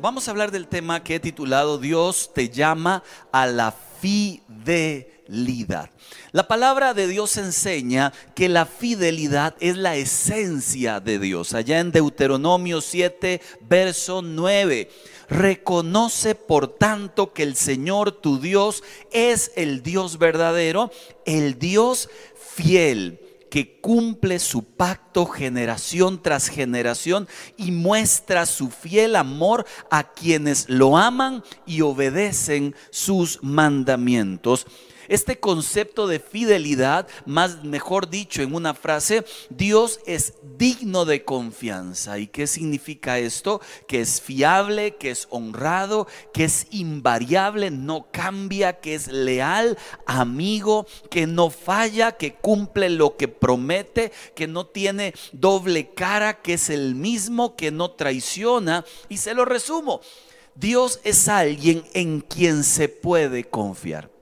vamos a hablar del tema que he titulado Dios te llama a la fidelidad. La palabra de Dios enseña que la fidelidad es la esencia de Dios. Allá en Deuteronomio 7, verso 9. Reconoce por tanto que el Señor tu Dios es el Dios verdadero, el Dios fiel que cumple su pacto generación tras generación y muestra su fiel amor a quienes lo aman y obedecen sus mandamientos. Este concepto de fidelidad, más mejor dicho en una frase, Dios es digno de confianza. ¿Y qué significa esto? Que es fiable, que es honrado, que es invariable, no cambia, que es leal, amigo, que no falla, que cumple lo que promete, que no tiene doble cara, que es el mismo, que no traiciona. Y se lo resumo. Dios es alguien en quien se puede confiar.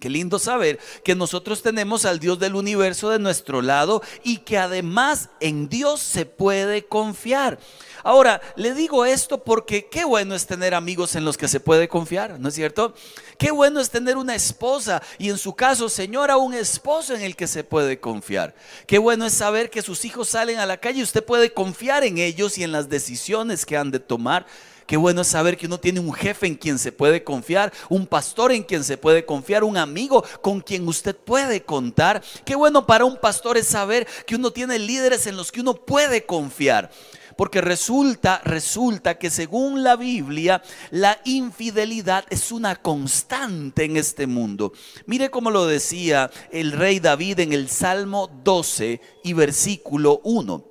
Qué lindo saber que nosotros tenemos al Dios del universo de nuestro lado y que además en Dios se puede confiar. Ahora, le digo esto porque qué bueno es tener amigos en los que se puede confiar, ¿no es cierto? Qué bueno es tener una esposa y en su caso, señora, un esposo en el que se puede confiar. Qué bueno es saber que sus hijos salen a la calle y usted puede confiar en ellos y en las decisiones que han de tomar. Qué bueno es saber que uno tiene un jefe en quien se puede confiar, un pastor en quien se puede confiar, un amigo con quien usted puede contar. Qué bueno para un pastor es saber que uno tiene líderes en los que uno puede confiar. Porque resulta, resulta que según la Biblia, la infidelidad es una constante en este mundo. Mire cómo lo decía el rey David en el Salmo 12 y versículo 1.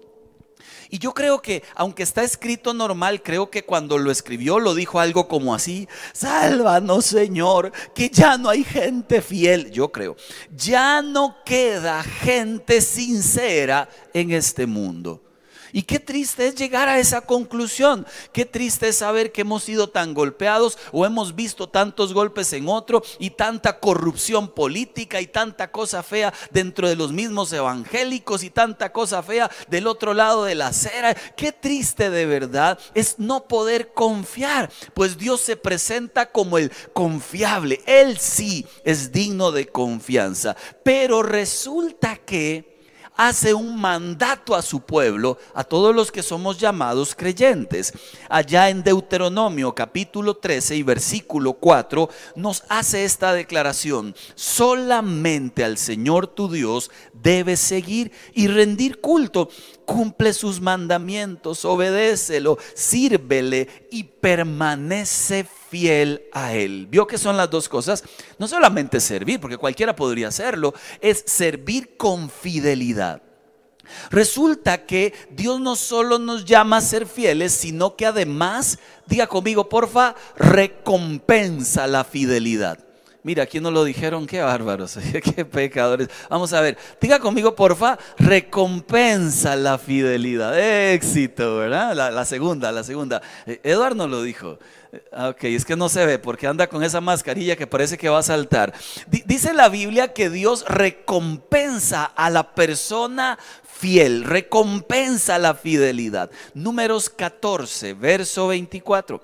Y yo creo que, aunque está escrito normal, creo que cuando lo escribió lo dijo algo como así, sálvanos Señor, que ya no hay gente fiel, yo creo, ya no queda gente sincera en este mundo. Y qué triste es llegar a esa conclusión. Qué triste es saber que hemos sido tan golpeados o hemos visto tantos golpes en otro y tanta corrupción política y tanta cosa fea dentro de los mismos evangélicos y tanta cosa fea del otro lado de la acera. Qué triste de verdad es no poder confiar, pues Dios se presenta como el confiable. Él sí es digno de confianza. Pero resulta que hace un mandato a su pueblo, a todos los que somos llamados creyentes. Allá en Deuteronomio capítulo 13 y versículo 4 nos hace esta declaración. Solamente al Señor tu Dios debes seguir y rendir culto. Cumple sus mandamientos, obedécelo, sírvele y permanece fiel a Él. ¿Vio que son las dos cosas? No solamente servir, porque cualquiera podría hacerlo, es servir con fidelidad. Resulta que Dios no solo nos llama a ser fieles, sino que además, diga conmigo, porfa, recompensa la fidelidad. Mira, aquí nos lo dijeron, qué bárbaros, qué pecadores. Vamos a ver, diga conmigo, porfa, recompensa la fidelidad. Éxito, ¿verdad? La, segunda, la segunda. Eh, Eduardo nos lo dijo. Ah, ok, es que no se ve porque anda con esa mascarilla que parece que va a saltar. Dice la Biblia que Dios recompensa a la persona fiel, recompensa la fidelidad. Números 14, verso 24.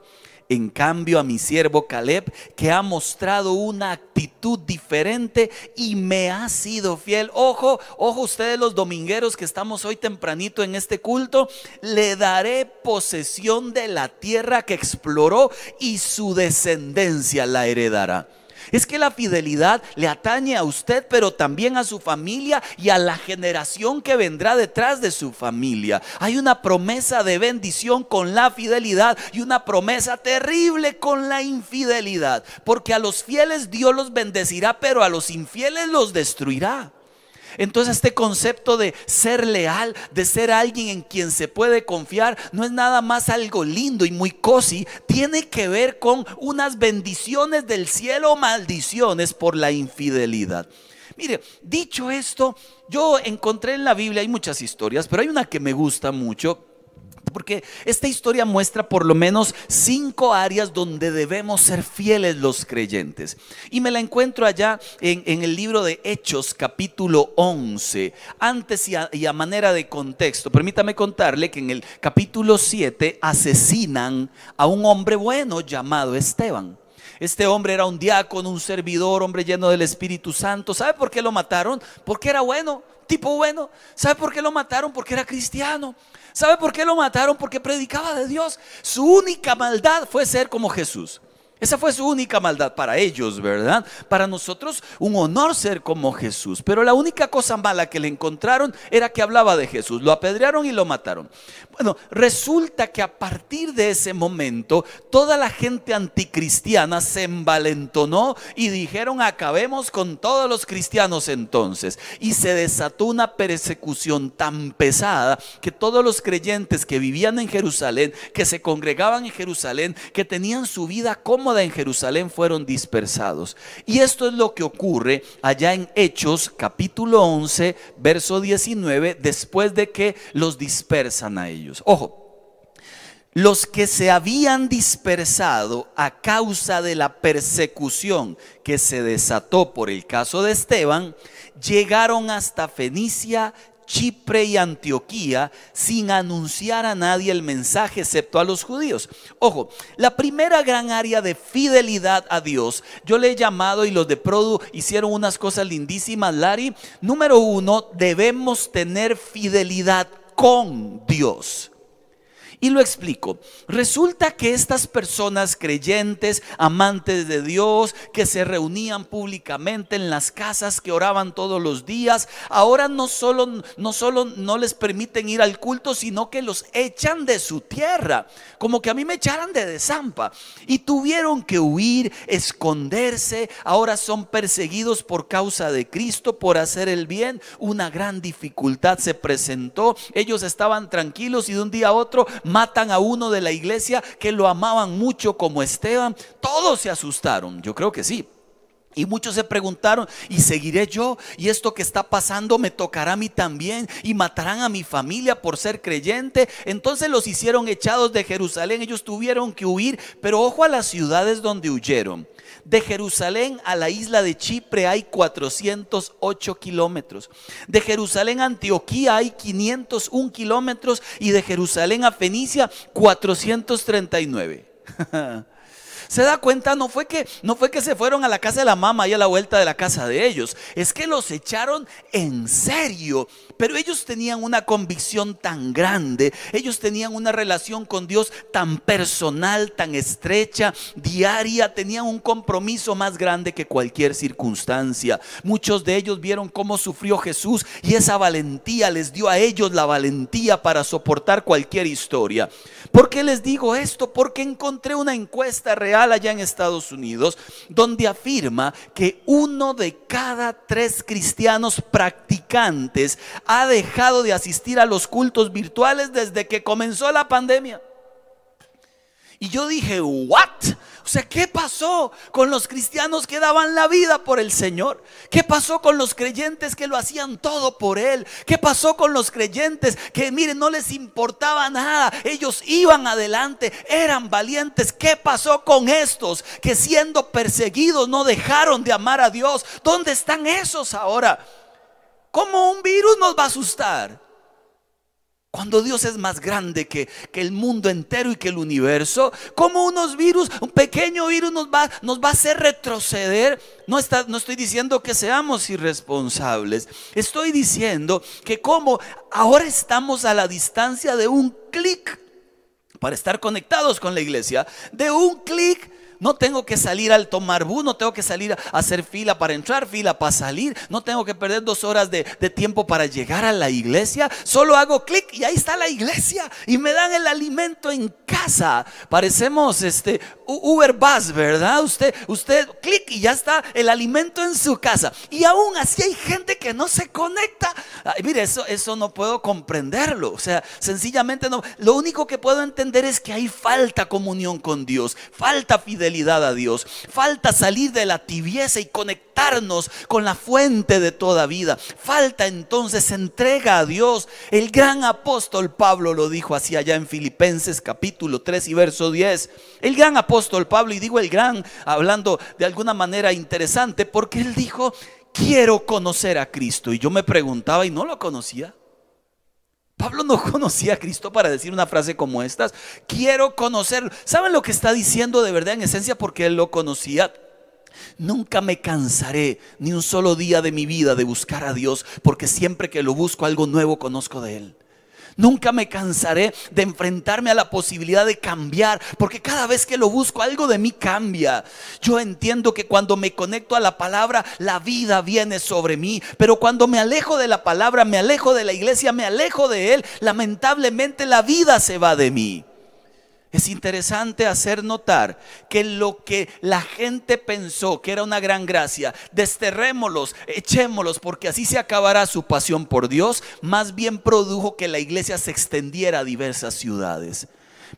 En cambio a mi siervo Caleb, que ha mostrado una actitud diferente y me ha sido fiel. Ojo, ojo ustedes los domingueros que estamos hoy tempranito en este culto, le daré posesión de la tierra que exploró y su descendencia la heredará. Es que la fidelidad le atañe a usted, pero también a su familia y a la generación que vendrá detrás de su familia. Hay una promesa de bendición con la fidelidad y una promesa terrible con la infidelidad. Porque a los fieles Dios los bendecirá, pero a los infieles los destruirá. Entonces este concepto de ser leal, de ser alguien en quien se puede confiar, no es nada más algo lindo y muy cozy, tiene que ver con unas bendiciones del cielo maldiciones por la infidelidad. Mire, dicho esto, yo encontré en la Biblia, hay muchas historias, pero hay una que me gusta mucho Porque esta historia muestra por lo menos cinco áreas donde debemos ser fieles los creyentes. Y me la encuentro allá en, el libro de Hechos capítulo 11. Antes y a, y a manera de contexto, permítame contarle que en el capítulo 7 asesinan a un hombre bueno llamado Esteban. Este hombre era un diácono, un servidor, hombre lleno del Espíritu Santo. ¿Sabe por qué lo mataron? Porque era bueno, tipo bueno. ¿Sabe por qué lo mataron? Porque era cristiano. ¿Sabe por qué lo mataron? Porque predicaba de Dios. Su única maldad fue ser como Jesús. Esa fue su única maldad para ellos, ¿verdad? Para nosotros un honor ser como Jesús. Pero la única cosa mala que le encontraron era que hablaba de Jesús. Lo apedrearon y lo mataron. Bueno, resulta que a partir de ese momento toda la gente anticristiana se envalentonó y dijeron acabemos con todos los cristianos entonces. Y se desató una persecución tan pesada que todos los creyentes que vivían en Jerusalén, que se congregaban en Jerusalén, que tenían su vida como en Jerusalén fueron dispersados. Y esto es lo que ocurre allá en Hechos capítulo 11, verso 19, después de que los dispersan a ellos. Ojo, los que se habían dispersado a causa de la persecución que se desató por el caso de Esteban, llegaron hasta Fenicia, Chipre y Antioquía sin anunciar a nadie el mensaje excepto a los judíos. Ojo, la primera gran área de fidelidad a Dios, yo le he llamado y los de Produ hicieron unas cosas lindísimas, Larry. Número uno, debemos tener fidelidad con Dios. Y lo explico. Resulta que estas personas creyentes, amantes de Dios, que se reunían públicamente en las casas, que oraban todos los días, ahora no solo no solo no les permiten ir al culto, sino que los echan de su tierra, como que a mí me echaran de desampa y tuvieron que huir, esconderse, ahora son perseguidos por causa de Cristo por hacer el bien. Una gran dificultad se presentó. Ellos estaban tranquilos y de un día a otro matan a uno de la iglesia que lo amaban mucho como Esteban, todos se asustaron. Yo creo que sí. Y muchos se preguntaron, ¿y seguiré yo? ¿Y esto que está pasando me tocará a mí también? ¿Y matarán a mi familia por ser creyente? Entonces los hicieron echados de Jerusalén, ellos tuvieron que huir, pero ojo a las ciudades donde huyeron. De Jerusalén a la isla de Chipre hay 408 kilómetros. De Jerusalén a Antioquía hay 501 kilómetros y de Jerusalén a Fenicia 439. Se da cuenta, no fue que no fue que se fueron a la casa de la mamá y a la vuelta de la casa de ellos, es que los echaron en serio. Pero ellos tenían una convicción tan grande, ellos tenían una relación con Dios tan personal, tan estrecha, diaria, tenían un compromiso más grande que cualquier circunstancia. Muchos de ellos vieron cómo sufrió Jesús y esa valentía les dio a ellos la valentía para soportar cualquier historia. ¿Por qué les digo esto? Porque encontré una encuesta real allá en Estados Unidos, donde afirma que uno de cada tres cristianos practicantes ha dejado de asistir a los cultos virtuales desde que comenzó la pandemia. Y yo dije, ¿what? O sea, ¿qué pasó con los cristianos que daban la vida por el Señor? ¿Qué pasó con los creyentes que lo hacían todo por Él? ¿Qué pasó con los creyentes que, miren, no les importaba nada? Ellos iban adelante, eran valientes. ¿Qué pasó con estos que siendo perseguidos no dejaron de amar a Dios? ¿Dónde están esos ahora? ¿Cómo un virus nos va a asustar? Cuando Dios es más grande que, el mundo entero y que el universo, como unos virus, un pequeño virus nos va, nos va a hacer retroceder. No, está, no estoy diciendo que seamos irresponsables. Estoy diciendo que como ahora estamos a la distancia de un clic para estar conectados con la iglesia, de un clic no tengo que salir al tomar bus, no tengo que salir a hacer fila para entrar, fila para salir, no tengo que perder dos horas de, tiempo para llegar a la iglesia. Solo hago clic y ahí está la iglesia y me dan el alimento en casa. Parecemos este Uber Bus, ¿verdad? Usted, usted clic y ya está el alimento en su casa. Y aún así hay gente que no se conecta. mire, eso, eso no puedo comprenderlo. O sea, sencillamente no. Lo único que puedo entender es que hay falta comunión con Dios, falta fidelidad a Dios. Falta salir de la tibieza y con la fuente de toda vida. Falta entonces entrega a Dios. El gran apóstol Pablo lo dijo así allá en Filipenses capítulo 3 y verso 10. El gran apóstol Pablo, y digo el gran hablando de alguna manera interesante, porque él dijo, quiero conocer a Cristo. Y yo me preguntaba y no lo conocía. Pablo no conocía a Cristo para decir una frase como estas. Quiero conocerlo. ¿Saben lo que está diciendo de verdad en esencia? Porque él lo conocía. Nunca me cansaré ni un solo día de mi vida de buscar a Dios, porque siempre que lo busco algo nuevo conozco de Él. Nunca me cansaré de enfrentarme a la posibilidad de cambiar, porque cada vez que lo busco algo de mí cambia. Yo entiendo que cuando me conecto a la palabra, la vida viene sobre mí, pero cuando me alejo de la palabra, me alejo de la iglesia, me alejo de Él, lamentablemente la vida se va de mí. Es interesante hacer notar que lo que la gente pensó que era una gran gracia, desterrémoslos, echémoslos, porque así se acabará su pasión por Dios, más bien produjo que la iglesia se extendiera a diversas ciudades.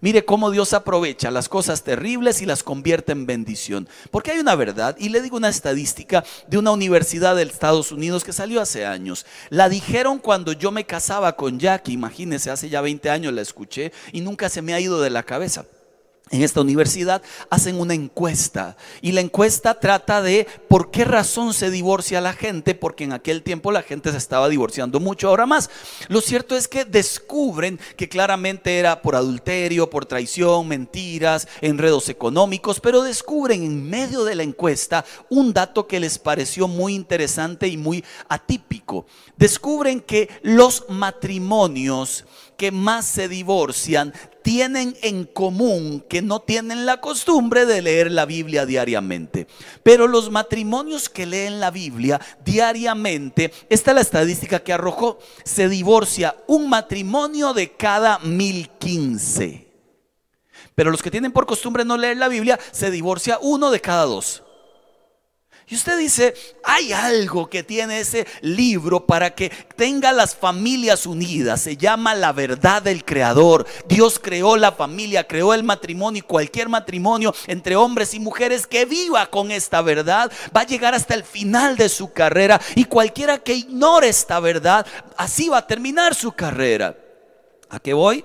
Mire cómo Dios aprovecha las cosas terribles y las convierte en bendición. Porque hay una verdad, y le digo una estadística de una universidad de Estados Unidos que salió hace años. La dijeron cuando yo me casaba con Jackie, imagínense, hace ya 20 años la escuché y nunca se me ha ido de la cabeza en esta universidad hacen una encuesta y la encuesta trata de por qué razón se divorcia la gente, porque en aquel tiempo la gente se estaba divorciando mucho, ahora más. Lo cierto es que descubren que claramente era por adulterio, por traición, mentiras, enredos económicos, pero descubren en medio de la encuesta un dato que les pareció muy interesante y muy atípico. Descubren que los matrimonios que más se divorcian tienen en común que no tienen la costumbre de leer la Biblia diariamente. Pero los matrimonios que leen la Biblia diariamente, esta es la estadística que arrojó, se divorcia un matrimonio de cada mil quince. Pero los que tienen por costumbre no leer la Biblia, se divorcia uno de cada dos. Y usted dice, hay algo que tiene ese libro para que tenga las familias unidas. Se llama la verdad del creador. Dios creó la familia, creó el matrimonio y cualquier matrimonio entre hombres y mujeres que viva con esta verdad va a llegar hasta el final de su carrera. Y cualquiera que ignore esta verdad, así va a terminar su carrera. ¿A qué voy?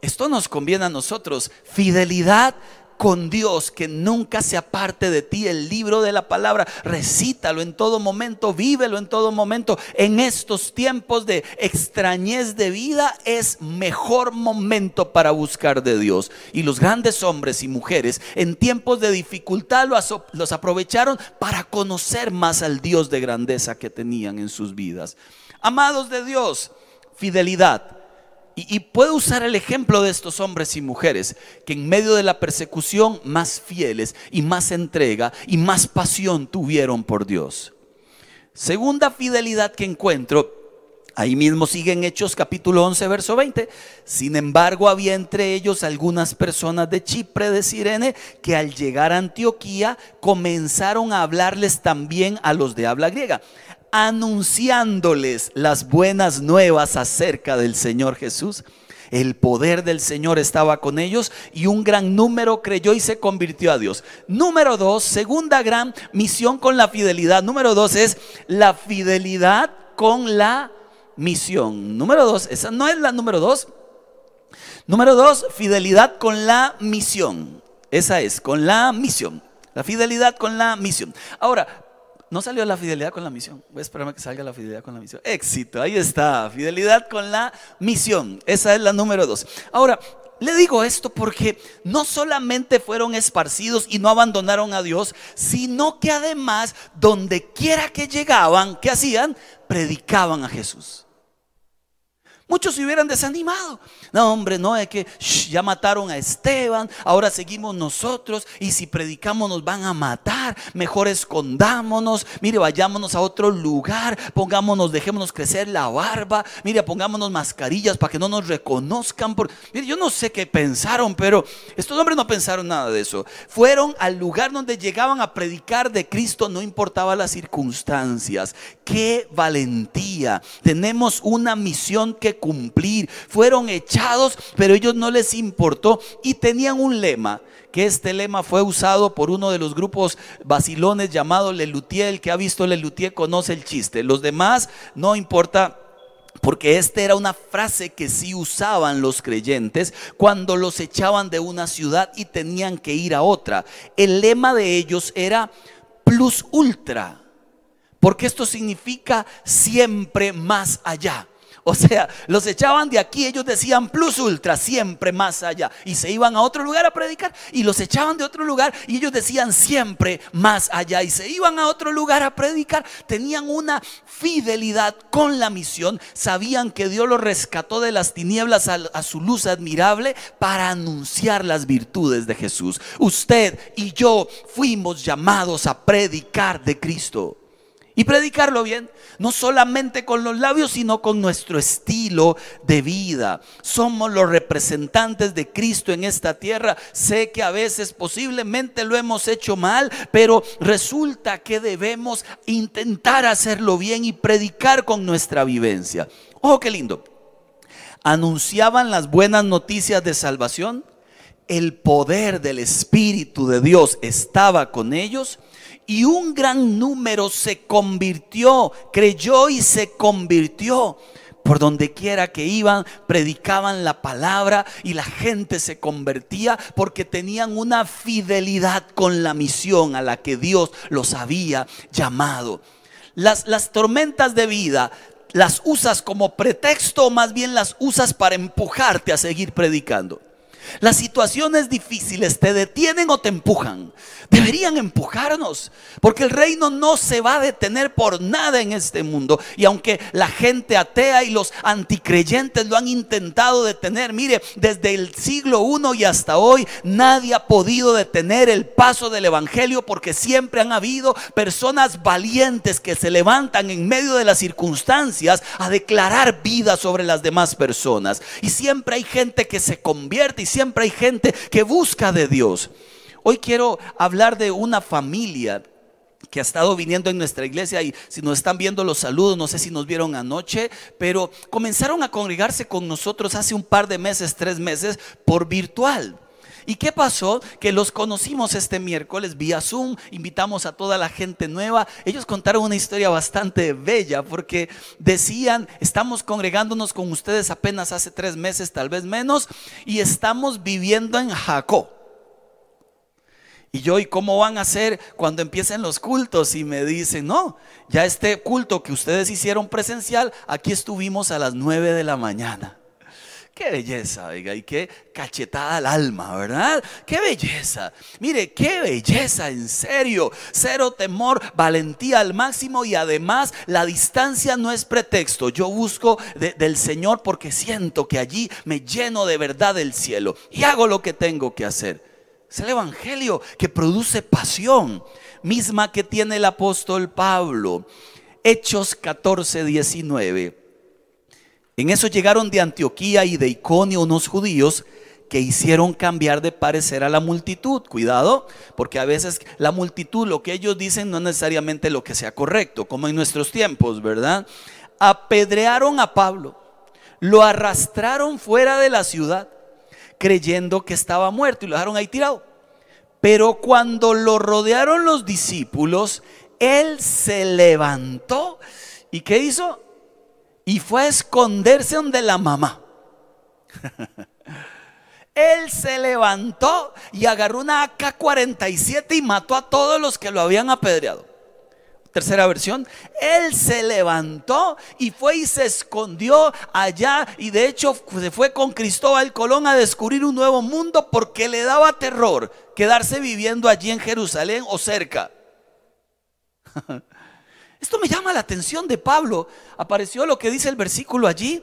Esto nos conviene a nosotros. Fidelidad con Dios, que nunca se aparte de ti el libro de la palabra. Recítalo en todo momento, vívelo en todo momento. En estos tiempos de extrañez de vida es mejor momento para buscar de Dios. Y los grandes hombres y mujeres en tiempos de dificultad los aprovecharon para conocer más al Dios de grandeza que tenían en sus vidas. Amados de Dios, fidelidad y, puedo usar el ejemplo de estos hombres y mujeres que en medio de la persecución más fieles y más entrega y más pasión tuvieron por Dios. Segunda fidelidad que encuentro, ahí mismo sigue en Hechos capítulo 11, verso 20. Sin embargo, había entre ellos algunas personas de Chipre, de Sirene, que al llegar a Antioquía comenzaron a hablarles también a los de habla griega anunciándoles las buenas nuevas acerca del Señor Jesús. El poder del Señor estaba con ellos y un gran número creyó y se convirtió a Dios. Número dos, segunda gran misión con la fidelidad. Número dos es la fidelidad con la misión. Número dos, esa no es la número dos. Número dos, fidelidad con la misión. Esa es, con la misión. La fidelidad con la misión. Ahora, no salió la fidelidad con la misión. Voy a esperarme que salga la fidelidad con la misión. Éxito, ahí está. Fidelidad con la misión. Esa es la número dos. Ahora, le digo esto porque no solamente fueron esparcidos y no abandonaron a Dios, sino que además, donde quiera que llegaban, ¿qué hacían? Predicaban a Jesús. Muchos se hubieran desanimado. No, hombre, no, es que ya mataron a Esteban, ahora seguimos nosotros y si predicamos nos van a matar, mejor escondámonos, mire, vayámonos a otro lugar, pongámonos, dejémonos crecer la barba, mire, pongámonos mascarillas para que no nos reconozcan. Por... Mire, yo no sé qué pensaron, pero estos hombres no pensaron nada de eso. Fueron al lugar donde llegaban a predicar de Cristo, no importaba las circunstancias. Qué valentía. Tenemos una misión que cumplir. Fueron echados, pero ellos no les importó y tenían un lema que este lema fue usado por uno de los grupos vacilones llamado Lelutier. El que ha visto Lelutier conoce el chiste. Los demás no importa porque esta era una frase que sí usaban los creyentes cuando los echaban de una ciudad y tenían que ir a otra. El lema de ellos era plus ultra, porque esto significa siempre más allá. O sea, los echaban de aquí, ellos decían plus ultra, siempre más allá. Y se iban a otro lugar a predicar y los echaban de otro lugar y ellos decían siempre más allá. Y se iban a otro lugar a predicar. Tenían una fidelidad con la misión. Sabían que Dios los rescató de las tinieblas a, a su luz admirable para anunciar las virtudes de Jesús. Usted y yo fuimos llamados a predicar de Cristo. Y predicarlo bien, no solamente con los labios, sino con nuestro estilo de vida. Somos los representantes de Cristo en esta tierra. Sé que a veces posiblemente lo hemos hecho mal, pero resulta que debemos intentar hacerlo bien y predicar con nuestra vivencia. Oh, qué lindo. Anunciaban las buenas noticias de salvación. El poder del Espíritu de Dios estaba con ellos y un gran número se convirtió, creyó y se convirtió. Por donde quiera que iban, predicaban la palabra y la gente se convertía porque tenían una fidelidad con la misión a la que Dios los había llamado. Las, las tormentas de vida las usas como pretexto o más bien las usas para empujarte a seguir predicando. Las situaciones difíciles te detienen o te empujan. Deberían empujarnos, porque el reino no se va a detener por nada en este mundo. Y aunque la gente atea y los anticreyentes lo han intentado detener, mire, desde el siglo I y hasta hoy, nadie ha podido detener el paso del Evangelio porque siempre han habido personas valientes que se levantan en medio de las circunstancias a declarar vida sobre las demás personas. Y siempre hay gente que se convierte siempre hay gente que busca de Dios. Hoy quiero hablar de una familia que ha estado viniendo en nuestra iglesia y si nos están viendo los saludos, no sé si nos vieron anoche, pero comenzaron a congregarse con nosotros hace un par de meses, tres meses, por virtual. ¿Y qué pasó? Que los conocimos este miércoles vía Zoom, invitamos a toda la gente nueva. Ellos contaron una historia bastante bella porque decían, estamos congregándonos con ustedes apenas hace tres meses, tal vez menos, y estamos viviendo en Jacob. Y yo, ¿y cómo van a hacer cuando empiecen los cultos? Y me dicen, no, ya este culto que ustedes hicieron presencial, aquí estuvimos a las nueve de la mañana. Qué belleza, oiga, y qué cachetada al alma, ¿verdad? Qué belleza. Mire, qué belleza, en serio. Cero temor, valentía al máximo y además la distancia no es pretexto. Yo busco del Señor porque siento que allí me lleno de verdad del cielo y hago lo que tengo que hacer. Es el Evangelio que produce pasión, misma que tiene el apóstol Pablo. Hechos 14, 19. En eso llegaron de Antioquía y de Iconio unos judíos que hicieron cambiar de parecer a la multitud. Cuidado, porque a veces la multitud lo que ellos dicen no es necesariamente lo que sea correcto, como en nuestros tiempos, ¿verdad? Apedrearon a Pablo, lo arrastraron fuera de la ciudad, creyendo que estaba muerto y lo dejaron ahí tirado. Pero cuando lo rodearon los discípulos, él se levantó. ¿Y qué hizo? Y fue a esconderse donde la mamá. Él se levantó y agarró una AK-47 y mató a todos los que lo habían apedreado. Tercera versión, él se levantó y fue y se escondió allá y de hecho se fue con Cristóbal Colón a descubrir un nuevo mundo porque le daba terror quedarse viviendo allí en Jerusalén o cerca. Esto me llama la atención de Pablo. Apareció lo que dice el versículo allí.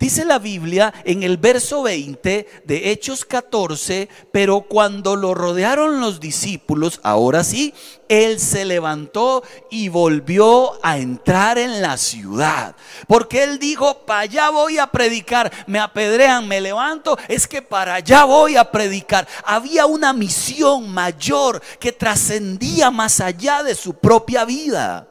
Dice la Biblia en el verso 20 de Hechos 14, pero cuando lo rodearon los discípulos, ahora sí, él se levantó y volvió a entrar en la ciudad. Porque él dijo, para allá voy a predicar, me apedrean, me levanto, es que para allá voy a predicar. Había una misión mayor que trascendía más allá de su propia vida.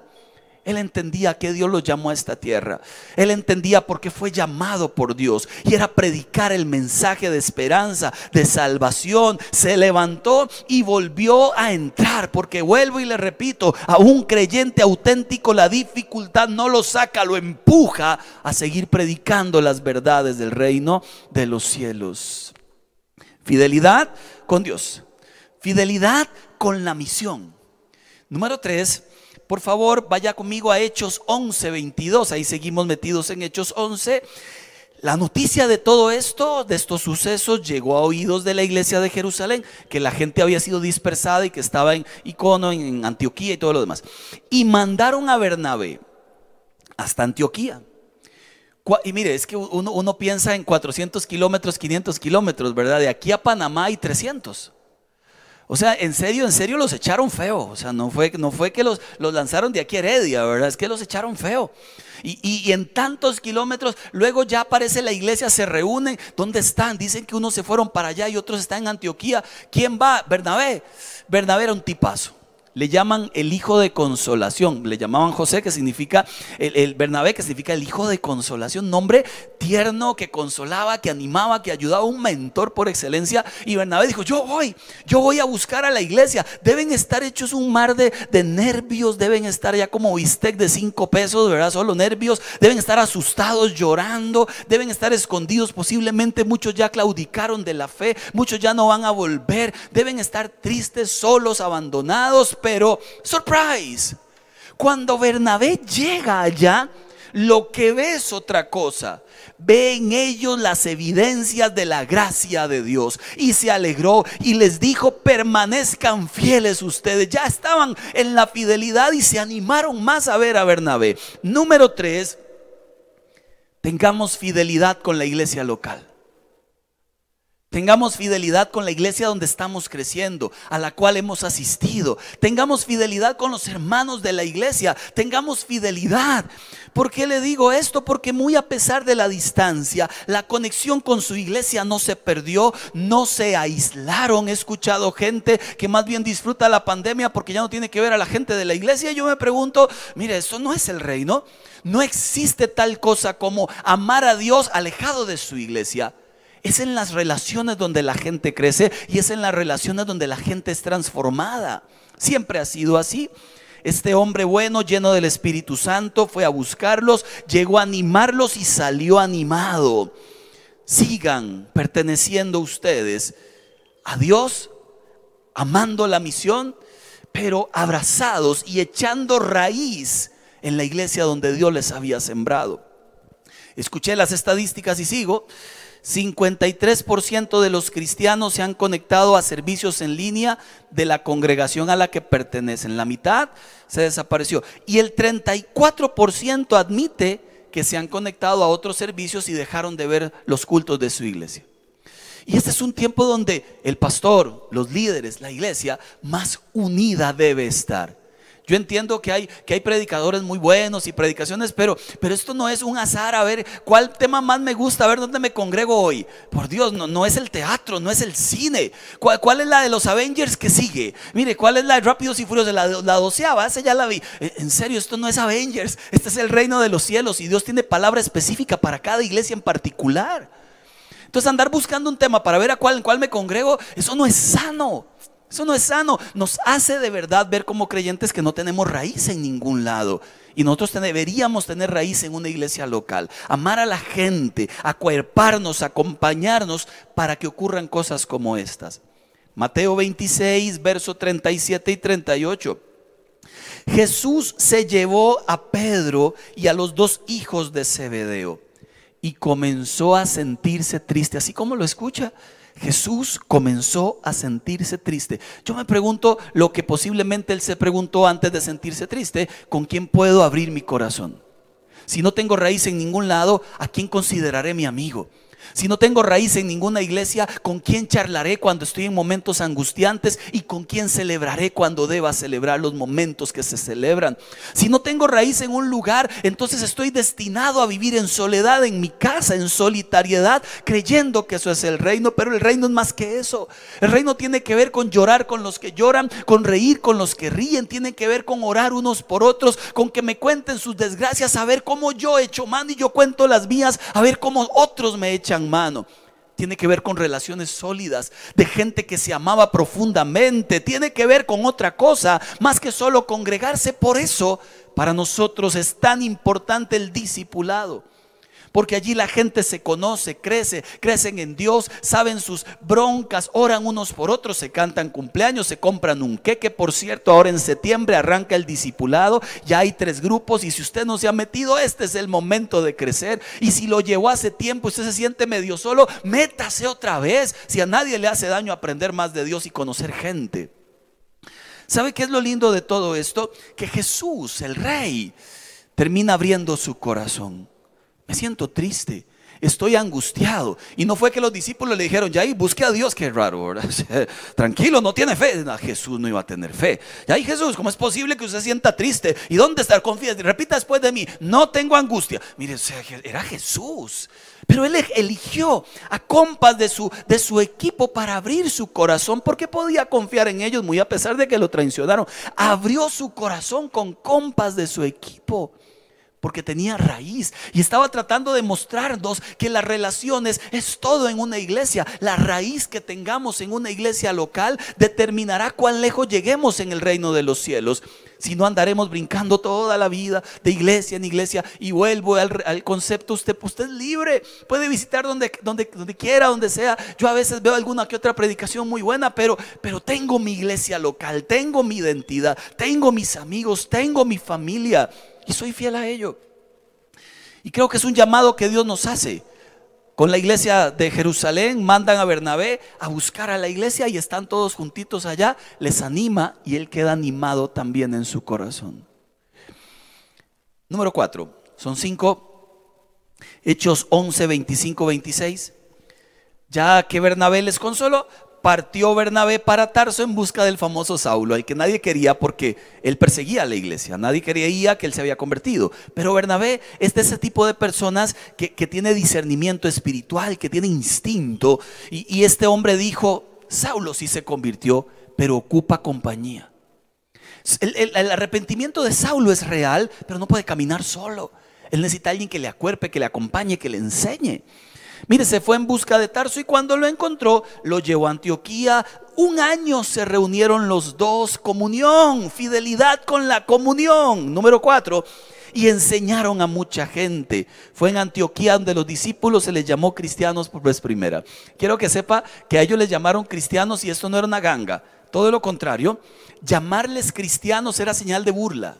Él entendía que Dios lo llamó a esta tierra. Él entendía por qué fue llamado por Dios. Y era predicar el mensaje de esperanza, de salvación. Se levantó y volvió a entrar. Porque vuelvo y le repito, a un creyente auténtico la dificultad no lo saca, lo empuja a seguir predicando las verdades del reino de los cielos. Fidelidad con Dios. Fidelidad con la misión. Número tres, por favor, vaya conmigo a Hechos 11, 22. Ahí seguimos metidos en Hechos 11. La noticia de todo esto, de estos sucesos, llegó a oídos de la iglesia de Jerusalén, que la gente había sido dispersada y que estaba en Icono, en Antioquía y todo lo demás. Y mandaron a Bernabé hasta Antioquía. Y mire, es que uno, uno piensa en 400 kilómetros, 500 kilómetros, ¿verdad? De aquí a Panamá hay 300. O sea, en serio, en serio los echaron feo. O sea, no fue, no fue que los, los lanzaron de aquí a Heredia, ¿verdad? Es que los echaron feo. Y, y, en tantos kilómetros, luego ya aparece la iglesia, se reúnen. ¿Dónde están? Dicen que unos se fueron para allá y otros están en Antioquía. ¿Quién va? Bernabé. Bernabé era un tipazo le llaman el hijo de consolación. Le llamaban José, que significa, el, Bernabé, que significa el hijo de consolación. Nombre tierno que consolaba, que animaba, que ayudaba, un mentor por excelencia. Y Bernabé dijo, yo voy, yo voy a buscar a la iglesia. Deben estar hechos un mar de, de nervios, deben estar ya como bistec de cinco pesos, ¿verdad? Solo nervios. Deben estar asustados, llorando, deben estar escondidos. Posiblemente muchos ya claudicaron de la fe, muchos ya no van a volver. Deben estar tristes, solos, abandonados pero, surprise, cuando Bernabé llega allá, lo que ve es otra cosa. Ve en ellos las evidencias de la gracia de Dios. Y se alegró y les dijo, permanezcan fieles ustedes. Ya estaban en la fidelidad y se animaron más a ver a Bernabé. Número tres, tengamos fidelidad con la iglesia local. Tengamos fidelidad con la iglesia donde estamos creciendo, a la cual hemos asistido. Tengamos fidelidad con los hermanos de la iglesia. Tengamos fidelidad. ¿Por qué le digo esto? Porque muy a pesar de la distancia, la conexión con su iglesia no se perdió, no se aislaron. He escuchado gente que más bien disfruta la pandemia porque ya no tiene que ver a la gente de la iglesia. Y yo me pregunto, mire, eso no es el reino. No existe tal cosa como amar a Dios alejado de su iglesia. Es en las relaciones donde la gente crece y es en las relaciones donde la gente es transformada. Siempre ha sido así. Este hombre bueno, lleno del Espíritu Santo, fue a buscarlos, llegó a animarlos y salió animado. Sigan perteneciendo ustedes a Dios, amando la misión, pero abrazados y echando raíz en la iglesia donde Dios les había sembrado. Escuché las estadísticas y sigo. 53% de los cristianos se han conectado a servicios en línea de la congregación a la que pertenecen. La mitad se desapareció. Y el 34% admite que se han conectado a otros servicios y dejaron de ver los cultos de su iglesia. Y este es un tiempo donde el pastor, los líderes, la iglesia más unida debe estar. Yo entiendo que hay, que hay predicadores muy buenos y predicaciones, pero, pero esto no es un azar a ver cuál tema más me gusta, a ver dónde me congrego hoy. Por Dios, no, no es el teatro, no es el cine. ¿Cuál, ¿Cuál, es la de los Avengers que sigue? Mire, ¿cuál es la de Rápidos y Furiosos? La, la doceava, esa ya la vi. Eh, en serio, esto no es Avengers, este es el reino de los cielos y Dios tiene palabra específica para cada iglesia en particular. Entonces andar buscando un tema para ver a cuál, en cuál me congrego, eso no es sano. Eso no es sano. Nos hace de verdad ver como creyentes que no tenemos raíz en ningún lado. Y nosotros deberíamos tener raíz en una iglesia local. Amar a la gente, acuerparnos, acompañarnos para que ocurran cosas como estas. Mateo 26, verso 37 y 38. Jesús se llevó a Pedro y a los dos hijos de Zebedeo y comenzó a sentirse triste, así como lo escucha. Jesús comenzó a sentirse triste. Yo me pregunto lo que posiblemente él se preguntó antes de sentirse triste, ¿con quién puedo abrir mi corazón? Si no tengo raíz en ningún lado, ¿a quién consideraré mi amigo? Si no tengo raíz en ninguna iglesia, ¿con quién charlaré cuando estoy en momentos angustiantes? ¿Y con quién celebraré cuando deba celebrar los momentos que se celebran? Si no tengo raíz en un lugar, entonces estoy destinado a vivir en soledad, en mi casa, en solitariedad, creyendo que eso es el reino. Pero el reino es más que eso. El reino tiene que ver con llorar con los que lloran, con reír con los que ríen, tiene que ver con orar unos por otros, con que me cuenten sus desgracias, a ver cómo yo he hecho mano y yo cuento las mías, a ver cómo otros me echan mano. Tiene que ver con relaciones sólidas, de gente que se amaba profundamente. Tiene que ver con otra cosa, más que solo congregarse. Por eso, para nosotros es tan importante el discipulado. Porque allí la gente se conoce, crece, crecen en Dios, saben sus broncas, oran unos por otros, se cantan cumpleaños, se compran un queque. Por cierto, ahora en septiembre arranca el discipulado, ya hay tres grupos y si usted no se ha metido, este es el momento de crecer. Y si lo llevó hace tiempo, usted se siente medio solo, métase otra vez. Si a nadie le hace daño aprender más de Dios y conocer gente. ¿Sabe qué es lo lindo de todo esto? Que Jesús, el Rey, termina abriendo su corazón me siento triste, estoy angustiado. Y no fue que los discípulos le dijeron, ya ahí busque a Dios, qué raro. Tranquilo, no tiene fe. Jesús no iba a tener fe. Ya ahí Jesús, ¿cómo es posible que usted sienta triste? ¿Y dónde está? Confía, repita después de mí, no tengo angustia. Mire, era Jesús. Pero él eligió a compas de su, de su equipo para abrir su corazón, porque podía confiar en ellos, muy a pesar de que lo traicionaron. Abrió su corazón con compas de su equipo porque tenía raíz y estaba tratando de mostrarnos que las relaciones es todo en una iglesia. La raíz que tengamos en una iglesia local determinará cuán lejos lleguemos en el reino de los cielos. Si no andaremos brincando toda la vida de iglesia en iglesia y vuelvo al, concepto, usted, usted es libre, puede visitar donde, donde, donde quiera, donde sea. Yo a veces veo alguna que otra predicación muy buena, pero, pero tengo mi iglesia local, tengo mi identidad, tengo mis amigos, tengo mi familia y soy fiel a ello. Y creo que es un llamado que Dios nos hace. Con la iglesia de Jerusalén mandan a Bernabé a buscar a la iglesia y están todos juntitos allá, les anima y él queda animado también en su corazón. Número cuatro, son cinco. Hechos 11, 25, 26. Ya que Bernabé les consoló, partió Bernabé para Tarso en busca del famoso Saulo, al que nadie quería porque él perseguía a la iglesia, nadie creía que él se había convertido. Pero Bernabé es de ese tipo de personas que, tiene discernimiento espiritual, que tiene instinto. Y, y este hombre dijo, Saulo sí se convirtió, pero ocupa compañía. El, el, arrepentimiento de Saulo es real, pero no puede caminar solo. Él necesita a alguien que le acuerpe, que le acompañe, que le enseñe. Mire, se fue en busca de Tarso y cuando lo encontró, lo llevó a Antioquía. Un año se reunieron los dos, comunión, fidelidad con la comunión. Número cuatro, y enseñaron a mucha gente. Fue en Antioquía donde los discípulos se les llamó cristianos por vez primera. Quiero que sepa que a ellos les llamaron cristianos y esto no era una ganga. Todo lo contrario, llamarles cristianos era señal de burla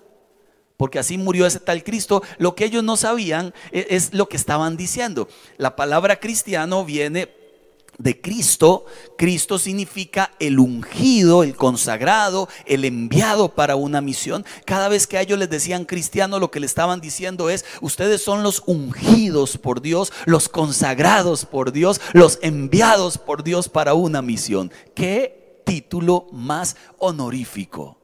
porque así murió ese tal Cristo. Lo que ellos no sabían e-, es, lo que estaban diciendo. La palabra cristiano viene de Cristo. Cristo significa el ungido, el consagrado, el enviado para una misión. Cada vez que a ellos les decían cristiano, lo que le estaban diciendo es, ustedes son los ungidos por Dios, los consagrados por Dios, los enviados por Dios para una misión. ¿Qué título más honorífico?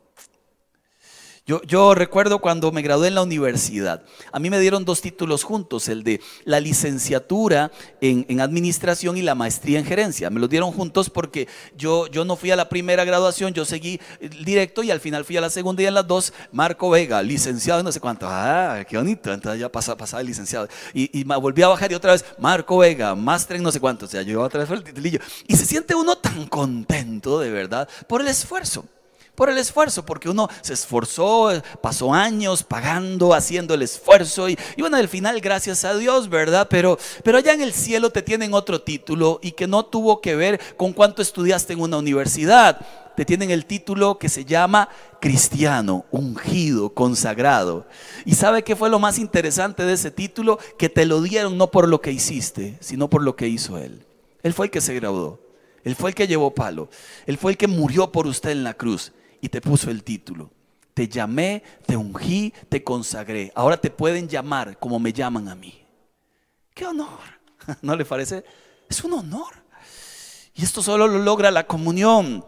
Yo, recuerdo cuando me gradué en la universidad, a mí me dieron dos títulos juntos, el de la licenciatura en, administración y la maestría en gerencia. Me los dieron juntos porque yo, yo no fui a la primera graduación, yo seguí directo y al final fui a la segunda y en las dos, Marco Vega, licenciado no sé cuánto. Ah, qué bonito, entonces ya pasaba, el licenciado. Y, y volví a bajar y otra vez, Marco Vega, máster en no sé cuánto. O sea, yo otra vez el titulillo. Y se siente uno tan contento de verdad por el esfuerzo por el esfuerzo, porque uno se esforzó, pasó años pagando, haciendo el esfuerzo y, bueno, al final gracias a Dios, ¿verdad? Pero, pero allá en el cielo te tienen otro título y que no tuvo que ver con cuánto estudiaste en una universidad. Te tienen el título que se llama cristiano, ungido, consagrado. ¿Y sabe qué fue lo más interesante de ese título? Que te lo dieron no por lo que hiciste, sino por lo que hizo Él. Él fue el que se graduó. Él fue el que llevó palo. Él fue el que murió por usted en la cruz y te puso el título. Te llamé, te ungí, te consagré. Ahora te pueden llamar como me llaman a mí. ¡Qué honor! ¿No le parece? Es un honor. Y esto solo lo logra la comunión.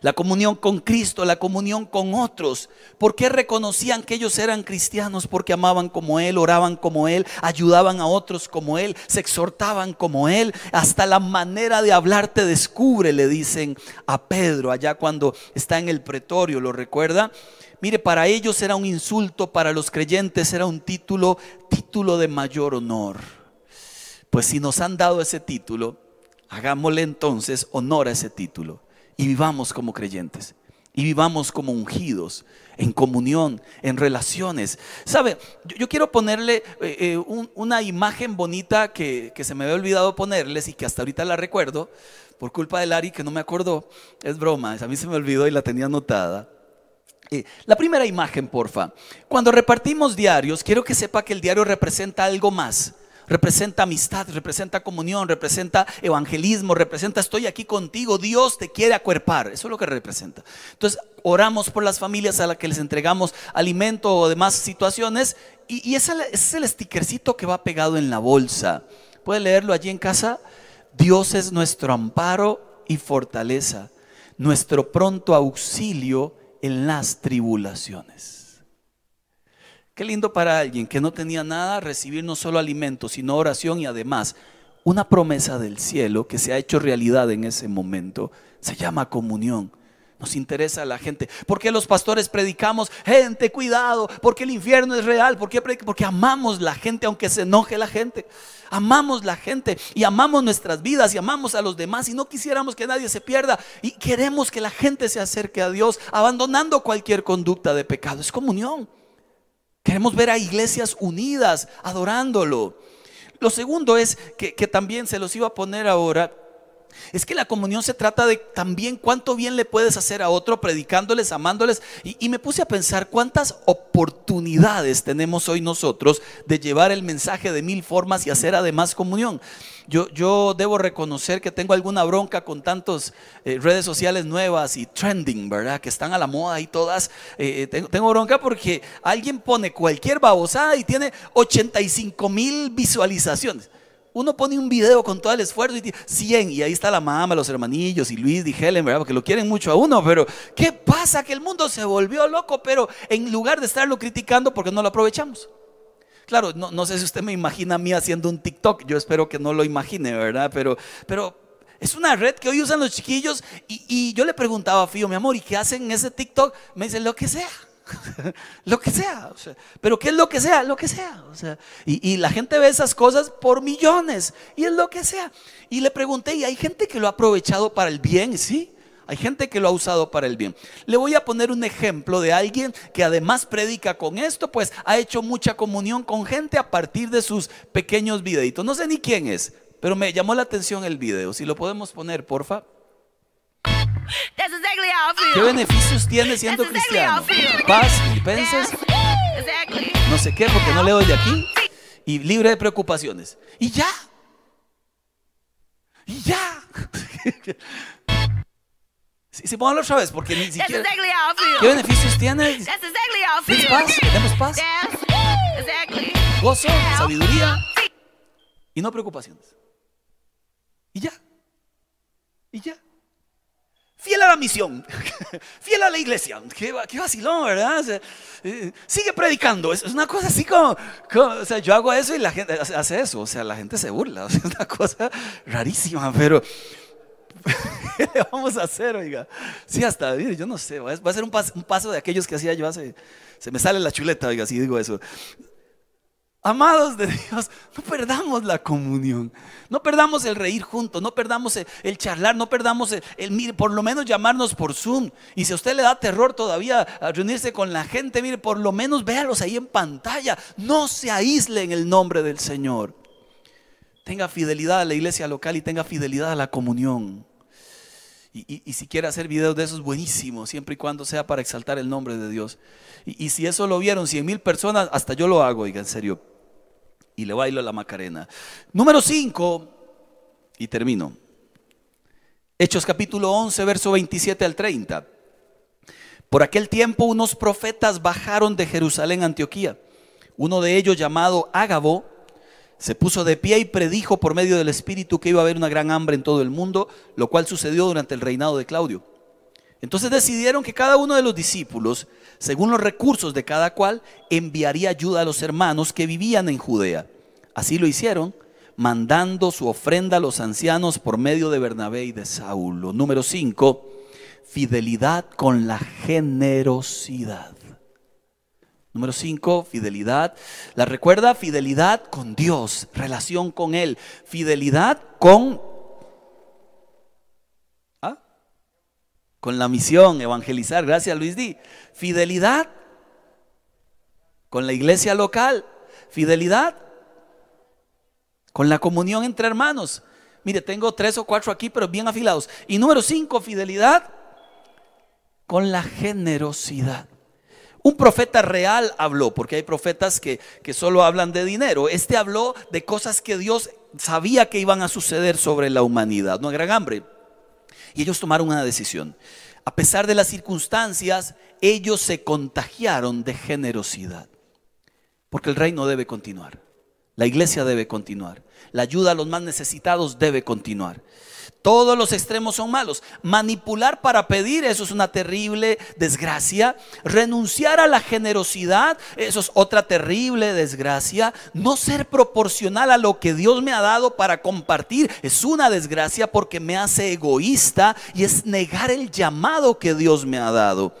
La comunión con Cristo, la comunión con otros. ¿Por qué reconocían que ellos eran cristianos? Porque amaban como Él, oraban como Él, ayudaban a otros como Él, se exhortaban como Él. Hasta la manera de hablar te descubre, le dicen a Pedro allá cuando está en el pretorio, ¿lo recuerda? Mire, para ellos era un insulto, para los creyentes era un título, título de mayor honor. Pues si nos han dado ese título, hagámosle entonces honor a ese título y vivamos como creyentes y vivamos como ungidos, en comunión, en relaciones. ¿Sabe? Yo, quiero ponerle eh, eh, una imagen bonita que, se me había olvidado ponerles y que hasta ahorita la recuerdo por culpa de Lari que no me acordó. Es broma, a mí se me olvidó y la tenía anotada. Eh, la primera imagen, porfa. Cuando repartimos diarios, quiero que sepa que el diario representa algo más representa amistad, representa comunión, representa evangelismo, representa estoy aquí contigo, Dios te quiere acuerpar, eso es lo que representa. Entonces, oramos por las familias a las que les entregamos alimento o demás situaciones y, ese, es el stickercito que va pegado en la bolsa. ¿Puede leerlo allí en casa? Dios es nuestro amparo y fortaleza, nuestro pronto auxilio en las tribulaciones. Qué lindo para alguien que no tenía nada recibir no solo alimento, sino oración y además una promesa del cielo que se ha hecho realidad en ese momento. Se llama comunión. Nos interesa a la gente. ¿Por qué los pastores predicamos? Gente, cuidado, porque el infierno es real. ¿Por qué? Porque amamos la gente aunque se enoje la gente. Amamos la gente y amamos nuestras vidas y amamos a los demás y no quisiéramos que nadie se pierda y queremos que la gente se acerque a Dios abandonando cualquier conducta de pecado. Es comunión. Queremos ver a iglesias unidas, adorándolo. Lo segundo es que, también se los iba a poner ahora es que la comunión se trata de también cuánto bien le puedes hacer a otro predicándoles, amándoles. Y, me puse a pensar cuántas oportunidades tenemos hoy nosotros de llevar el mensaje de mil formas y hacer además comunión. Yo, yo debo reconocer que tengo alguna bronca con tantas eh, redes sociales nuevas y trending, ¿verdad? Que están a la moda y todas. Eh, eh, tengo, bronca porque alguien pone cualquier babosada y tiene 85 mil visualizaciones. Uno pone un video con todo el esfuerzo y tiene 100 y ahí está la mamá, los hermanillos y Luis y Helen, ¿verdad? Porque lo quieren mucho a uno, pero ¿qué pasa? Que el mundo se volvió loco, pero en lugar de estarlo criticando, porque no lo aprovechamos? Claro, no, sé si usted me imagina a mí haciendo un TikTok, yo espero que no lo imagine, ¿verdad? Pero, pero es una red que hoy usan los chiquillos y, y yo le preguntaba a Fío, mi amor, ¿y qué hacen en ese TikTok? Me dice, lo que sea. lo que sea, pero ¿qué es lo que sea? Lo que sea, y, la gente ve esas cosas por millones, y es lo que sea. Y le pregunté, ¿y hay gente que lo ha aprovechado para el bien? Sí, hay gente que lo ha usado para el bien. Le voy a poner un ejemplo de alguien que además predica con esto, pues ha hecho mucha comunión con gente a partir de sus pequeños videitos. No sé ni quién es, pero me llamó la atención el video. Si lo podemos poner, porfa. ¿Qué beneficios tiene siendo cristiano? Paz, filipenses, no sé qué, porque no leo de aquí. Y libre de preocupaciones. Y ya. Y ya. Si, si ponganlo otra vez, porque ni siquiera. ¿Qué beneficios tiene? paz? ¿Tenemos paz? Gozo, sabiduría y no preocupaciones. Y ya. Y ya fiel a la misión, fiel a la iglesia. Qué, vacilón, ¿verdad? Eh, sigue predicando. Es, una cosa así como, o sea, yo hago eso y la gente hace eso. O sea, la gente se burla. es una cosa rarísima, pero ¿qué le vamos a hacer, oiga? Sí, hasta, yo no sé, va a ser un paso, un paso de aquellos que hacía yo hace, se me sale la chuleta, oiga, si digo eso. Amados de Dios, no perdamos la comunión, no perdamos el reír juntos, no perdamos el, charlar, no perdamos el, mire, por lo menos llamarnos por Zoom. Y si a usted le da terror todavía reunirse con la gente, mire, por lo menos véalos ahí en pantalla. No se aísle en el nombre del Señor. Tenga fidelidad a la iglesia local y tenga fidelidad a la comunión. Y, si quiere hacer videos de esos, buenísimo, siempre y cuando sea para exaltar el nombre de Dios. Y, si eso lo vieron 100 mil personas, hasta yo lo hago, oiga, en serio. Y le bailo a la Macarena. Número 5, y termino. Hechos capítulo 11, verso 27 al 30. Por aquel tiempo unos profetas bajaron de Jerusalén a Antioquía. Uno de ellos llamado Ágabo Se puso de pie y predijo por medio del Espíritu que iba a haber una gran hambre en todo el mundo, lo cual sucedió durante el reinado de Claudio. Entonces decidieron que cada uno de los discípulos, según los recursos de cada cual, enviaría ayuda a los hermanos que vivían en Judea. Así lo hicieron, mandando su ofrenda a los ancianos por medio de Bernabé y de Saulo. Número 5, fidelidad con la generosidad. Número 5, fidelidad. ¿La recuerda? Fidelidad con Dios, relación con Él. Fidelidad con con la misión, evangelizar, gracias Luis Di. Fidelidad con la iglesia local, fidelidad con la comunión entre hermanos. Mire, tengo tres o cuatro aquí, pero bien afilados. Y número cinco, fidelidad con la generosidad. Un profeta real habló, porque hay profetas que, solo hablan de dinero. Este habló de cosas que Dios sabía que iban a suceder sobre la humanidad, no gran hambre, y ellos tomaron una decisión. A pesar de las circunstancias, ellos se contagiaron de generosidad. Porque el reino debe continuar. La iglesia debe continuar. La ayuda a los más necesitados debe continuar. Todos los extremos son malos. Manipular para pedir, eso es una terrible desgracia. Renunciar a la generosidad, eso es otra terrible desgracia. No ser proporcional a lo que Dios me ha dado para compartir es una desgracia porque me hace egoísta y es negar el llamado que Dios me ha dado.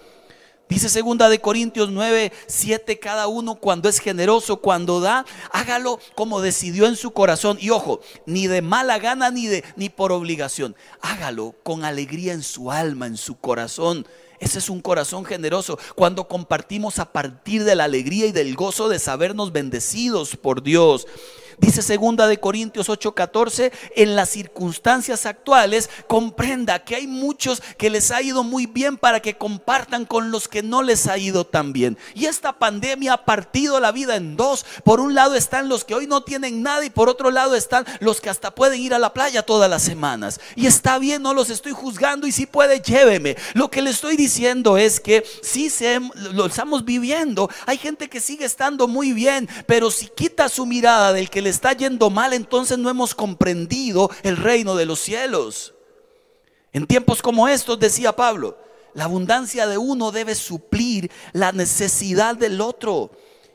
Dice segunda de Corintios 9, 7, cada uno cuando es generoso, cuando da, hágalo como decidió en su corazón. Y ojo, ni de mala gana ni de ni por obligación. Hágalo con alegría en su alma, en su corazón. Ese es un corazón generoso. Cuando compartimos a partir de la alegría y del gozo de sabernos bendecidos por Dios. Dice segunda de Corintios 8:14, en las circunstancias actuales comprenda que hay muchos que les ha ido muy bien para que compartan con los que no les ha ido tan bien. Y esta pandemia ha partido la vida en dos. Por un lado están los que hoy no tienen nada y por otro lado están los que hasta pueden ir a la playa todas las semanas. Y está bien, no los estoy juzgando y si puede, lléveme. Lo que le estoy diciendo es que si se, lo estamos viviendo, hay gente que sigue estando muy bien, pero si quita su mirada del que le está yendo mal, entonces no hemos comprendido el reino de los cielos. En tiempos como estos, decía Pablo, la abundancia de uno debe suplir la necesidad del otro.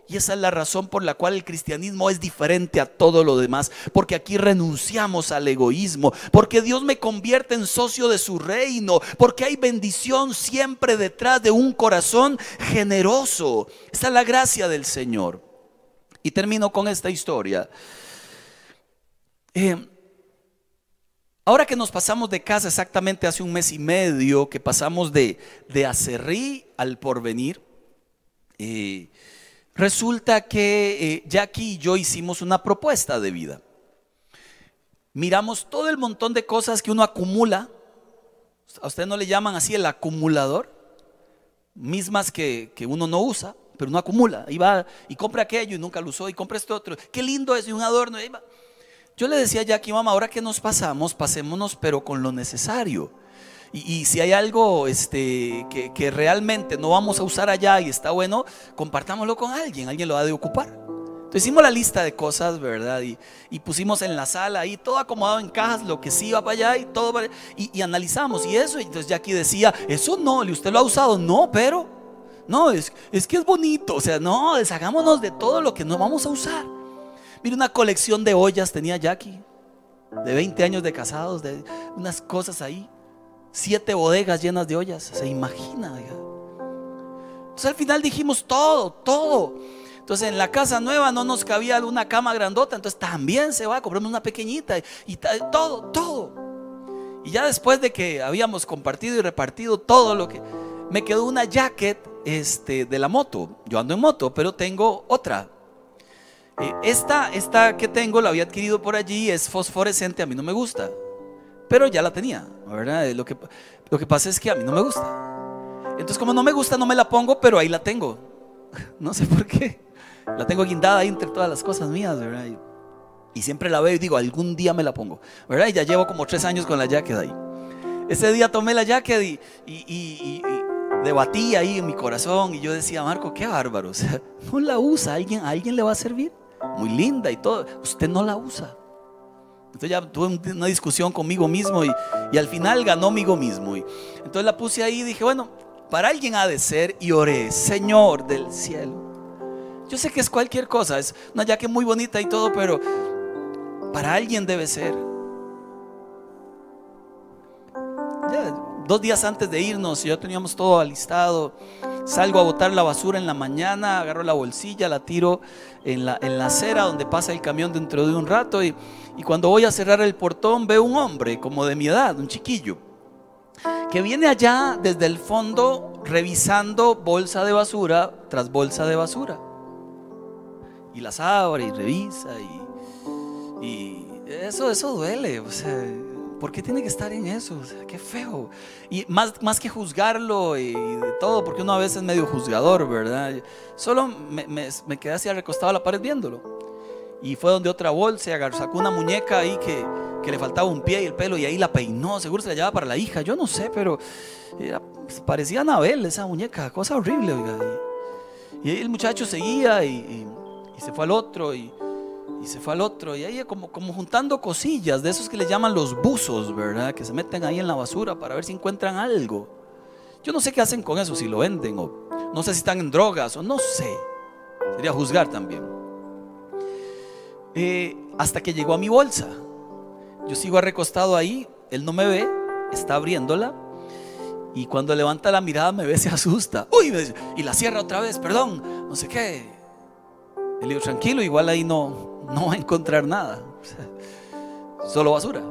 Y esa es la razón por la cual el cristianismo es diferente a todo lo demás. Porque aquí renunciamos al egoísmo. Porque Dios me convierte en socio de su reino. Porque hay bendición siempre detrás de un corazón generoso. Esta es la gracia del Señor. Y termino con esta historia. Eh, ahora que nos pasamos de casa exactamente hace un mes y medio, que pasamos de, de Acerrí al porvenir, eh, resulta que eh, Jackie y yo hicimos una propuesta de vida. Miramos todo el montón de cosas que uno acumula. A usted no le llaman así el acumulador. Mismas que, que uno no usa, pero uno acumula. Y va y compra aquello y nunca lo usó y compra este otro. Qué lindo es y un adorno. Y va. Yo le decía ya aquí, mamá, ahora que nos pasamos, pasémonos, pero con lo necesario. Y, si hay algo este, que, realmente no vamos a usar allá y está bueno, compartámoslo con alguien, alguien lo ha de ocupar. Entonces hicimos la lista de cosas, ¿verdad? Y, pusimos en la sala ahí todo acomodado en cajas, lo que sí iba para allá y todo. y, analizamos. Y eso, entonces ya aquí decía, eso no, ¿usted lo ha usado? No, pero, no, es, es que es bonito. O sea, no, deshagámonos de todo lo que no vamos a usar. Mira una colección de ollas tenía Jackie, de 20 años de casados, de unas cosas ahí. Siete bodegas llenas de ollas, se imagina. Entonces al final dijimos todo, todo. Entonces en la casa nueva no nos cabía una cama grandota, entonces también se va, compramos una pequeñita y, todo, todo. Y ya después de que habíamos compartido y repartido todo lo que me quedó una jacket este, de la moto. Yo ando en moto, pero tengo otra eh, esta, esta que tengo la había adquirido por allí, es fosforescente, a mí no me gusta, pero ya la tenía, ¿verdad? Lo que, lo que pasa es que a mí no me gusta. Entonces como no me gusta no me la pongo, pero ahí la tengo. No sé por qué. La tengo guindada ahí entre todas las cosas mías, ¿verdad? Y, siempre la veo y digo, algún día me la pongo, ¿verdad? Y ya llevo como tres años con la jacket ahí. Ese día tomé la jacket y, y, y, debatí ahí en mi corazón y yo decía, Marco, qué bárbaro, no la usa, ¿alguien, ¿a alguien le va a servir? muy linda y todo, usted no la usa. Entonces ya tuve una discusión conmigo mismo y, y al final ganó conmigo mismo. Y, entonces la puse ahí y dije, bueno, para alguien ha de ser y oré, Señor del cielo. Yo sé que es cualquier cosa, es una jaque muy bonita y todo, pero para alguien debe ser. Dos días antes de irnos, ya teníamos todo alistado. Salgo a botar la basura en la mañana, agarro la bolsilla, la tiro en la, en la acera donde pasa el camión dentro de un rato. Y, y cuando voy a cerrar el portón, veo un hombre como de mi edad, un chiquillo, que viene allá desde el fondo revisando bolsa de basura tras bolsa de basura. Y las abre y revisa y, y eso, eso duele. O sea, ¿Por qué tiene que estar en eso? O sea, qué feo. Y más, más que juzgarlo y de todo, porque uno a veces es medio juzgador, ¿verdad? Solo me, me, quedé así recostado a la pared viéndolo. Y fue donde otra bolsa sacó una muñeca ahí que, que, le faltaba un pie y el pelo y ahí la peinó. Seguro se la llevaba para la hija, yo no sé, pero parecía Anabel esa muñeca, cosa horrible, oiga. Y, ahí el muchacho seguía y, y se fue al otro y y se fue al otro. Y ahí como, como juntando cosillas, de esos que le llaman los buzos, ¿verdad? Que se meten ahí en la basura para ver si encuentran algo. Yo no sé qué hacen con eso, si lo venden o no sé si están en drogas o no sé. Sería juzgar también. Eh, hasta que llegó a mi bolsa. Yo sigo recostado ahí, él no me ve, está abriéndola. Y cuando levanta la mirada me ve, se asusta. Uy, y la cierra otra vez, perdón, no sé qué. Le digo, tranquilo, igual ahí no, no va a encontrar nada. Solo basura.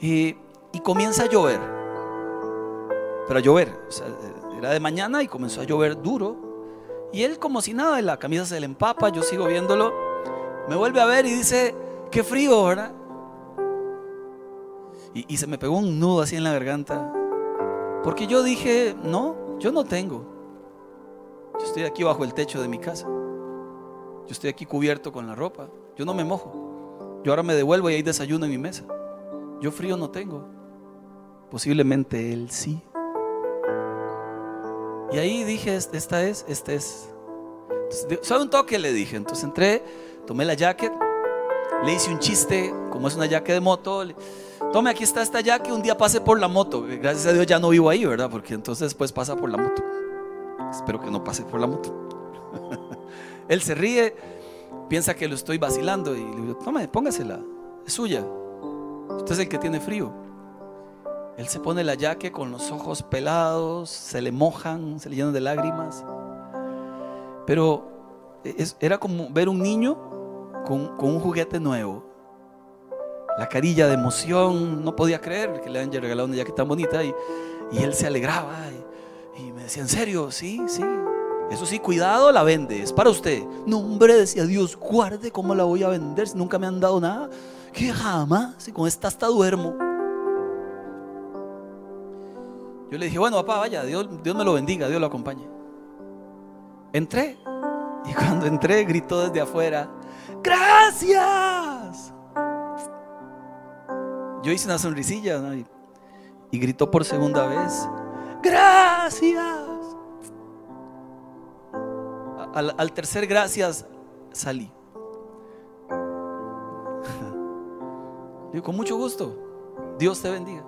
Y, comienza a llover. Pero a llover. era de mañana y comenzó a llover duro. Y él como si nada, la camisa se le empapa, yo sigo viéndolo. Me vuelve a ver y dice, qué frío, ¿verdad? Y, y se me pegó un nudo así en la garganta. Porque yo dije, no, yo no tengo. Yo estoy aquí bajo el techo de mi casa. Yo estoy aquí cubierto con la ropa. Yo no me mojo. Yo ahora me devuelvo y hay desayuno en mi mesa. Yo frío no tengo. Posiblemente él sí. Y ahí dije, esta es, este es. Entonces, un toque le dije. Entonces entré, tomé la jacket, le hice un chiste, como es una jacket de moto. Tome, aquí está esta jacket, un día pase por la moto. Gracias a Dios ya no vivo ahí, ¿verdad? Porque entonces después pasa por la moto. Espero que no pase por la moto. Él se ríe, piensa que lo estoy vacilando y le digo, tome, póngasela, es suya. Usted es el que tiene frío. Él se pone la yaque con los ojos pelados, se le mojan, se le llenan de lágrimas. Pero era como ver un niño con, un juguete nuevo. La carilla de emoción, no podía creer que le hayan regalado una yaque tan bonita y, él se alegraba y, y me decía, ¿en serio? Sí, sí, eso sí, cuidado, la vende, es para usted. No, hombre, decía Dios, guarde cómo la voy a vender si nunca me han dado nada. Que jamás, si con esta hasta duermo. Yo le dije, bueno, papá, vaya, Dios, Dios me lo bendiga, Dios lo acompañe. Entré. Y cuando entré, gritó desde afuera, gracias. Yo hice una sonrisilla y, y gritó por segunda vez, gracias al, tercer gracias salí. Digo, con mucho gusto. Dios te bendiga.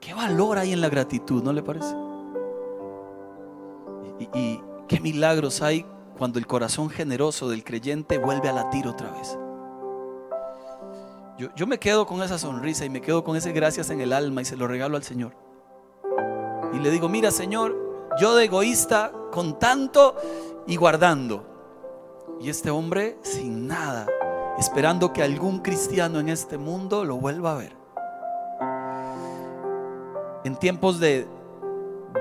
¿Qué valor hay en la gratitud, no le parece? Y, qué milagros hay cuando el corazón generoso del creyente vuelve a latir otra vez. Yo, yo, me quedo con esa sonrisa y me quedo con ese gracias en el alma y se lo regalo al Señor. Y le digo, mira Señor, yo de egoísta con tanto y guardando. Y este hombre sin nada, esperando que algún cristiano en este mundo lo vuelva a ver. En tiempos de,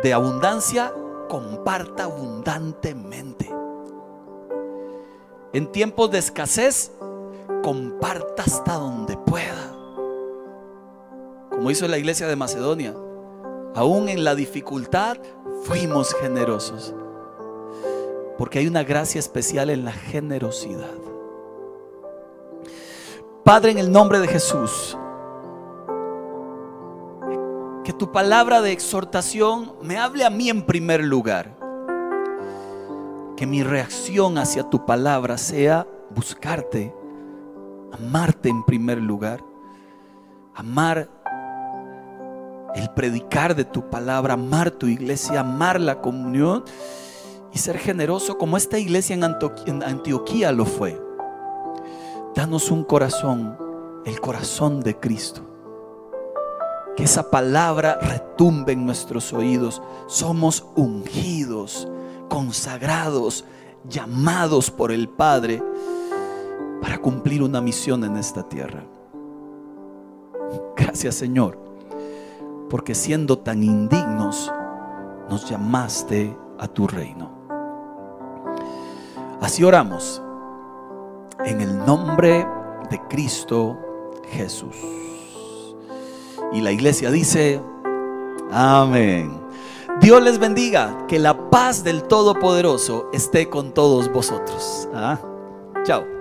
de abundancia, comparta abundantemente. En tiempos de escasez, comparta hasta donde pueda. Como hizo la iglesia de Macedonia. Aún en la dificultad, fuimos generosos. Porque hay una gracia especial en la generosidad. Padre, en el nombre de Jesús, que tu palabra de exhortación me hable a mí en primer lugar. que mi reacción hacia tu palabra sea buscarte, amarte en primer lugar, amar el predicar de tu palabra, amar tu iglesia, amar la comunión y ser generoso como esta iglesia en Antioquía lo fue. Danos un corazón, el corazón de Cristo. Que esa palabra retumbe en nuestros oídos. Somos ungidos, consagrados, llamados por el Padre para cumplir una misión en esta tierra. Gracias Señor, porque siendo tan indignos, nos llamaste a tu reino. Así oramos en el nombre de Cristo Jesús. Y la iglesia dice, amén. Dios les bendiga, que la paz del Todopoderoso esté con todos vosotros. ¿Ah? Chao.